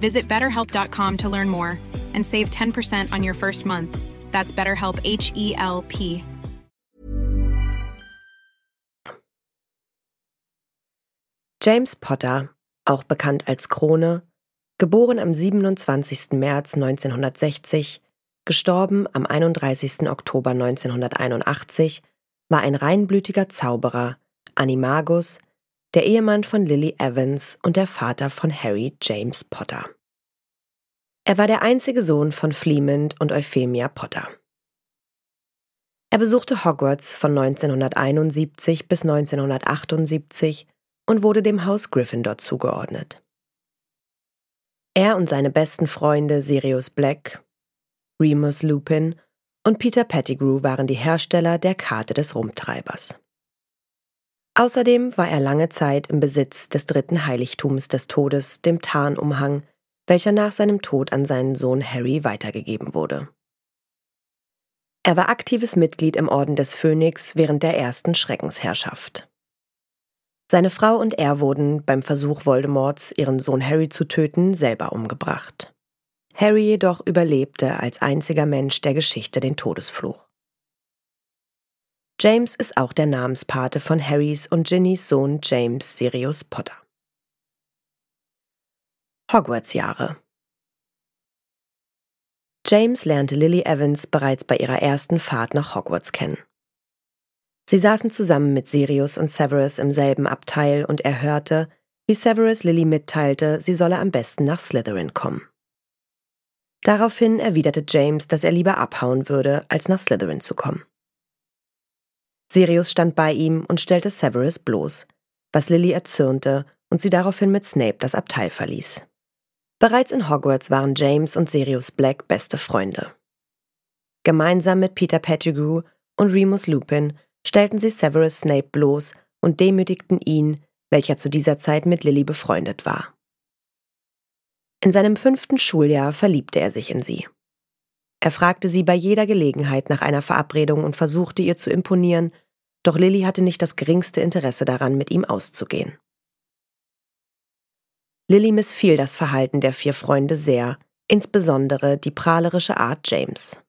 Visit betterhelp.com to learn more and save 10% on your first month. That's BetterHelp H E L P. James Potter, auch bekannt als Krone, geboren am 27. März 1960, gestorben am 31. Oktober 1981, war ein reinblütiger Zauberer, Animagus, der Ehemann von Lily Evans und der Vater von Harry James Potter. Er war der einzige Sohn von Fleemond und Euphemia Potter. Er besuchte Hogwarts von 1971 bis 1978 und wurde dem Haus Gryffindor zugeordnet. Er und seine besten Freunde Sirius Black, Remus Lupin und Peter Pettigrew waren die Hersteller der Karte des Rumtreibers. Außerdem war er lange Zeit im Besitz des dritten Heiligtums des Todes, dem Tarnumhang, welcher nach seinem Tod an seinen Sohn Harry weitergegeben wurde. Er war aktives Mitglied im Orden des Phönix während der ersten Schreckensherrschaft. Seine Frau und er wurden beim Versuch Voldemorts, ihren Sohn Harry zu töten, selber umgebracht. Harry jedoch überlebte als einziger Mensch der Geschichte den Todesfluch. James ist auch der Namenspate von Harrys und Ginnys Sohn James Sirius Potter. Hogwarts-Jahre James lernte Lily Evans bereits bei ihrer ersten Fahrt nach Hogwarts kennen. Sie saßen zusammen mit Sirius und Severus im selben Abteil und er hörte, wie Severus Lily mitteilte, sie solle am besten nach Slytherin kommen. Daraufhin erwiderte James, dass er lieber abhauen würde, als nach Slytherin zu kommen. Sirius stand bei ihm und stellte Severus bloß, was Lily erzürnte und sie daraufhin mit Snape das Abteil verließ. Bereits in Hogwarts waren James und Sirius Black beste Freunde. Gemeinsam mit Peter Pettigrew und Remus Lupin stellten sie Severus Snape bloß und demütigten ihn, welcher zu dieser Zeit mit Lily befreundet war. In seinem fünften Schuljahr verliebte er sich in sie. Er fragte sie bei jeder Gelegenheit nach einer Verabredung und versuchte ihr zu imponieren, doch Lily hatte nicht das geringste Interesse daran, mit ihm auszugehen. Lily missfiel das Verhalten der vier Freunde sehr, insbesondere die prahlerische Art James.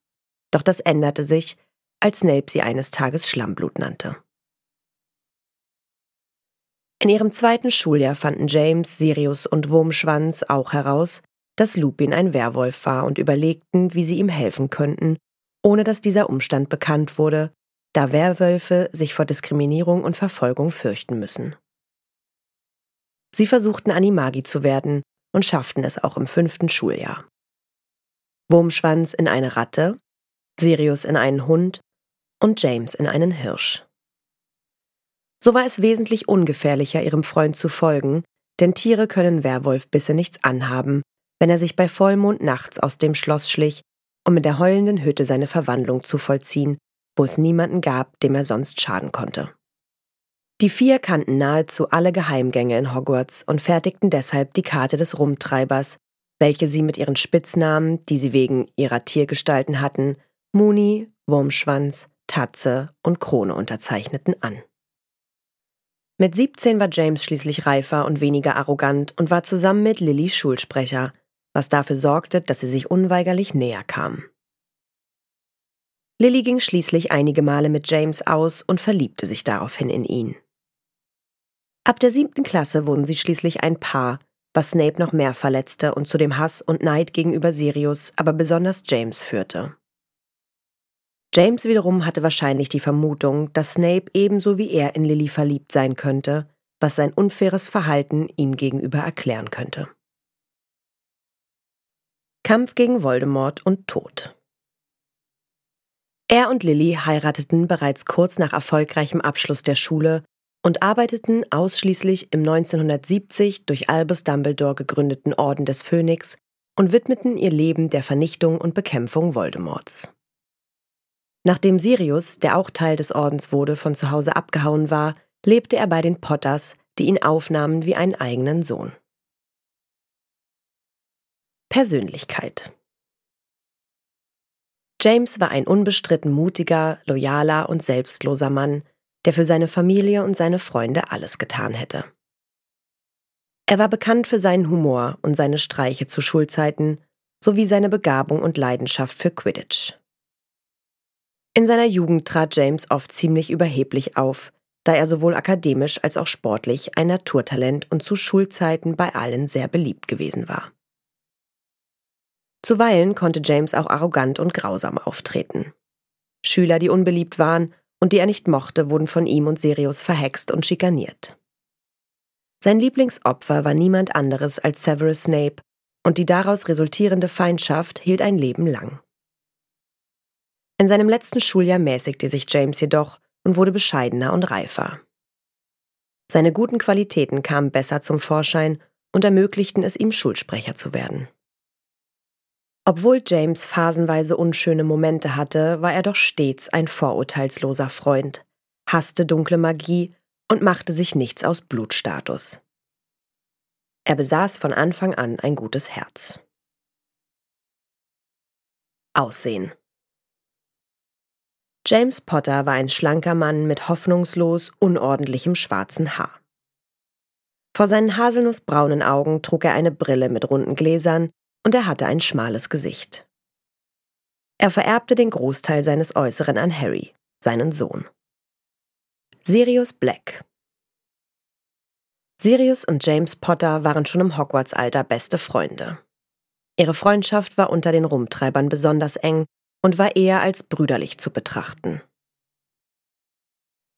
Doch das änderte sich, als Snape sie eines Tages Schlammblut nannte. In ihrem zweiten Schuljahr fanden James, Sirius und Wurmschwanz auch heraus, dass Lupin ein Werwolf war und überlegten, wie sie ihm helfen könnten, ohne dass dieser Umstand bekannt wurde, da Werwölfe sich vor Diskriminierung und Verfolgung fürchten müssen. Sie versuchten Animagi zu werden und schafften es auch im fünften Schuljahr. Wurmschwanz in eine Ratte, Sirius in einen Hund und James in einen Hirsch. So war es wesentlich ungefährlicher, ihrem Freund zu folgen, denn Tiere können Werwolfbisse nichts anhaben, wenn er sich bei Vollmond nachts aus dem Schloss schlich, um in der heulenden Hütte seine Verwandlung zu vollziehen, wo es niemanden gab, dem er sonst schaden konnte. Die vier kannten nahezu alle Geheimgänge in Hogwarts und fertigten deshalb die Karte des Rumtreibers, welche sie mit ihren Spitznamen, die sie wegen ihrer Tiergestalten hatten, Muni, Wurmschwanz, Tatze und Krone unterzeichneten an. Mit 17 war James schließlich reifer und weniger arrogant und war zusammen mit Lily Schulsprecher, was dafür sorgte, dass sie sich unweigerlich näher kamen. Lily ging schließlich einige Male mit James aus und verliebte sich daraufhin in ihn. Ab der siebten Klasse wurden sie schließlich ein Paar, was Snape noch mehr verletzte und zu dem Hass und Neid gegenüber Sirius, aber besonders James führte. James wiederum hatte wahrscheinlich die Vermutung, dass Snape ebenso wie er in Lily verliebt sein könnte, was sein unfaires Verhalten ihm gegenüber erklären könnte. Kampf gegen Voldemort und Tod Er und Lily heirateten bereits kurz nach erfolgreichem Abschluss der Schule und arbeiteten ausschließlich im 1970 durch Albus Dumbledore gegründeten Orden des Phönix und widmeten ihr Leben der Vernichtung und Bekämpfung Voldemorts. Nachdem Sirius, der auch Teil des Ordens wurde, von zu Hause abgehauen war, lebte er bei den Potters, die ihn aufnahmen wie einen eigenen Sohn. Persönlichkeit James war ein unbestritten mutiger, loyaler und selbstloser Mann, der für seine Familie und seine Freunde alles getan hätte. Er war bekannt für seinen Humor und seine Streiche zu Schulzeiten sowie seine Begabung und Leidenschaft für Quidditch. In seiner Jugend trat James oft ziemlich überheblich auf, da er sowohl akademisch als auch sportlich ein Naturtalent und zu Schulzeiten bei allen sehr beliebt gewesen war. Zuweilen konnte James auch arrogant und grausam auftreten. Schüler, die unbeliebt waren und die er nicht mochte, wurden von ihm und Sirius verhext und schikaniert. Sein Lieblingsopfer war niemand anderes als Severus Snape, und die daraus resultierende Feindschaft hielt ein Leben lang. In seinem letzten Schuljahr mäßigte sich James jedoch und wurde bescheidener und reifer. Seine guten Qualitäten kamen besser zum Vorschein und ermöglichten es ihm, Schulsprecher zu werden. Obwohl James phasenweise unschöne Momente hatte, war er doch stets ein vorurteilsloser Freund, hasste dunkle Magie und machte sich nichts aus Blutstatus. Er besaß von Anfang an ein gutes Herz. Aussehen James Potter war ein schlanker Mann mit hoffnungslos unordentlichem schwarzen Haar. Vor seinen haselnussbraunen Augen trug er eine Brille mit runden Gläsern und er hatte ein schmales Gesicht. Er vererbte den Großteil seines Äußeren an Harry, seinen Sohn. Sirius Black Sirius und James Potter waren schon im Hogwarts-Alter beste Freunde. Ihre Freundschaft war unter den Rumtreibern besonders eng und war eher als brüderlich zu betrachten.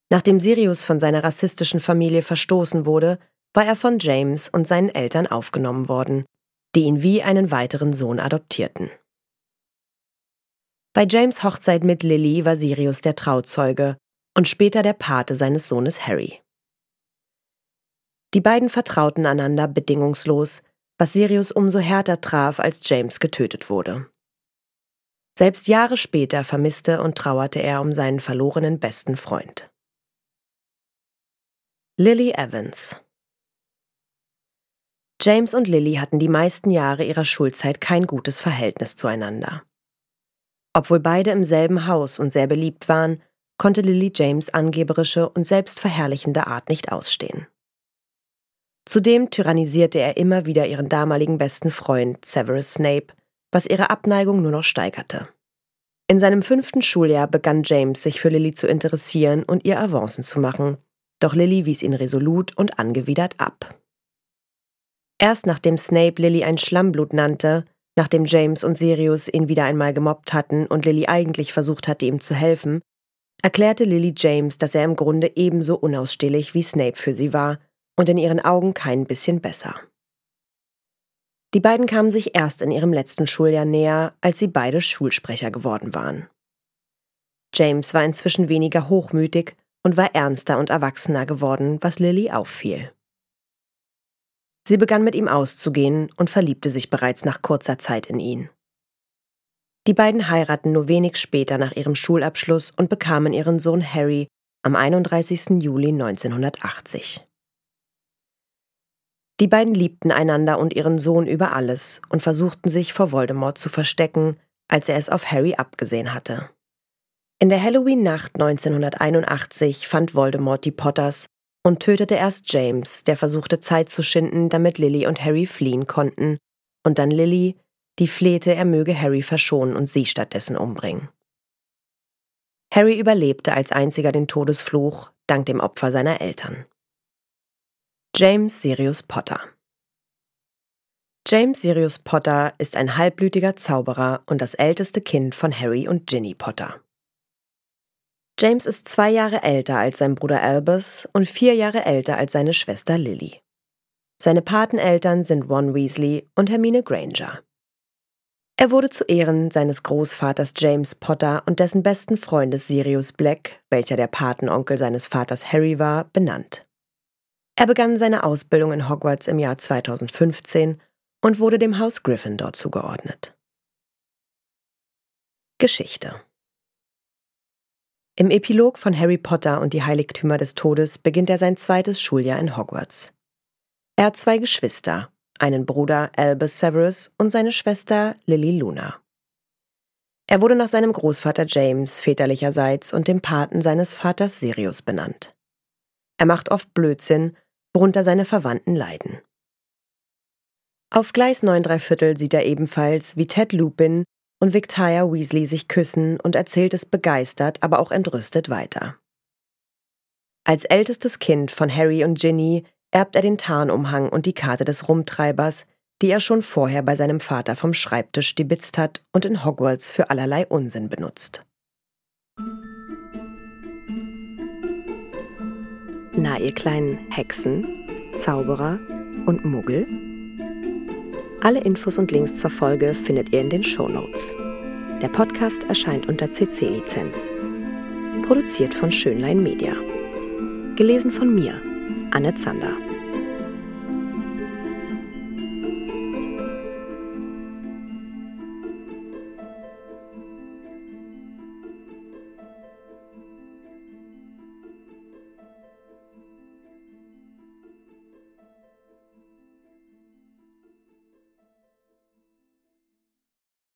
Nachdem Sirius von seiner rassistischen Familie verstoßen wurde, war er von James und seinen Eltern aufgenommen worden, die ihn wie einen weiteren Sohn adoptierten. Bei James Hochzeit mit Lily war Sirius der Trauzeuge und später der Pate seines Sohnes Harry. Die beiden vertrauten einander bedingungslos, was Sirius umso härter traf, als James getötet wurde. Selbst Jahre später vermisste und trauerte er um seinen verlorenen besten Freund. Lily Evans James und Lily hatten die meisten Jahre ihrer Schulzeit kein gutes Verhältnis zueinander. Obwohl beide im selben Haus und sehr beliebt waren, konnte Lily James angeberische und selbstverherrlichende Art nicht ausstehen. Zudem tyrannisierte er immer wieder ihren damaligen besten Freund Severus Snape, was ihre Abneigung nur noch steigerte. In seinem fünften Schuljahr begann James sich für Lily zu interessieren und ihr Avancen zu machen, doch Lily wies ihn resolut und angewidert ab. Erst nachdem Snape Lily ein Schlammblut nannte, nachdem James und Sirius ihn wieder einmal gemobbt hatten und Lily eigentlich versucht hatte, ihm zu helfen, erklärte Lily James, dass er im Grunde ebenso unausstehlich wie Snape für sie war und in ihren Augen kein bisschen besser. Die beiden kamen sich erst in ihrem letzten Schuljahr näher, als sie beide Schulsprecher geworden waren. James war inzwischen weniger hochmütig und war ernster und erwachsener geworden, was Lily auffiel. Sie begann mit ihm auszugehen und verliebte sich bereits nach kurzer Zeit in ihn. Die beiden heiraten nur wenig später nach ihrem Schulabschluss und bekamen ihren Sohn Harry am 31. Juli 1980. Die beiden liebten einander und ihren Sohn über alles und versuchten sich vor Voldemort zu verstecken, als er es auf Harry abgesehen hatte. In der Halloween-Nacht 1981 fand Voldemort die Potters und tötete erst James, der versuchte Zeit zu schinden, damit Lily und Harry fliehen konnten, und dann Lily, die flehte, er möge Harry verschonen und sie stattdessen umbringen. Harry überlebte als einziger den Todesfluch, dank dem Opfer seiner Eltern. James Sirius Potter James Sirius Potter ist ein halbblütiger Zauberer und das älteste Kind von Harry und Ginny Potter. James ist zwei Jahre älter als sein Bruder Albus und vier Jahre älter als seine Schwester Lily. Seine Pateneltern sind Ron Weasley und Hermine Granger. Er wurde zu Ehren seines Großvaters James Potter und dessen besten Freundes Sirius Black, welcher der Patenonkel seines Vaters Harry war, benannt. Er begann seine Ausbildung in Hogwarts im Jahr 2015 und wurde dem Haus Gryffindor zugeordnet. Geschichte Im Epilog von Harry Potter und die Heiligtümer des Todes beginnt er sein zweites Schuljahr in Hogwarts. Er hat zwei Geschwister, einen Bruder Albus Severus und seine Schwester Lily Luna. Er wurde nach seinem Großvater James väterlicherseits und dem Paten seines Vaters Sirius benannt. Er macht oft Blödsinn, worunter seine Verwandten leiden. Auf Gleis 9 Viertel sieht er ebenfalls, wie Ted Lupin und Victoria Weasley sich küssen und erzählt es begeistert, aber auch entrüstet weiter. Als ältestes Kind von Harry und Ginny erbt er den Tarnumhang und die Karte des Rumtreibers, die er schon vorher bei seinem Vater vom Schreibtisch stibitzt hat und in Hogwarts für allerlei Unsinn benutzt. Na, ihr kleinen Hexen, Zauberer und Muggel? Alle Infos und Links zur Folge findet ihr in den Show Notes. Der Podcast erscheint unter CC-Lizenz. Produziert von Schönlein Media. Gelesen von mir, Anne Zander.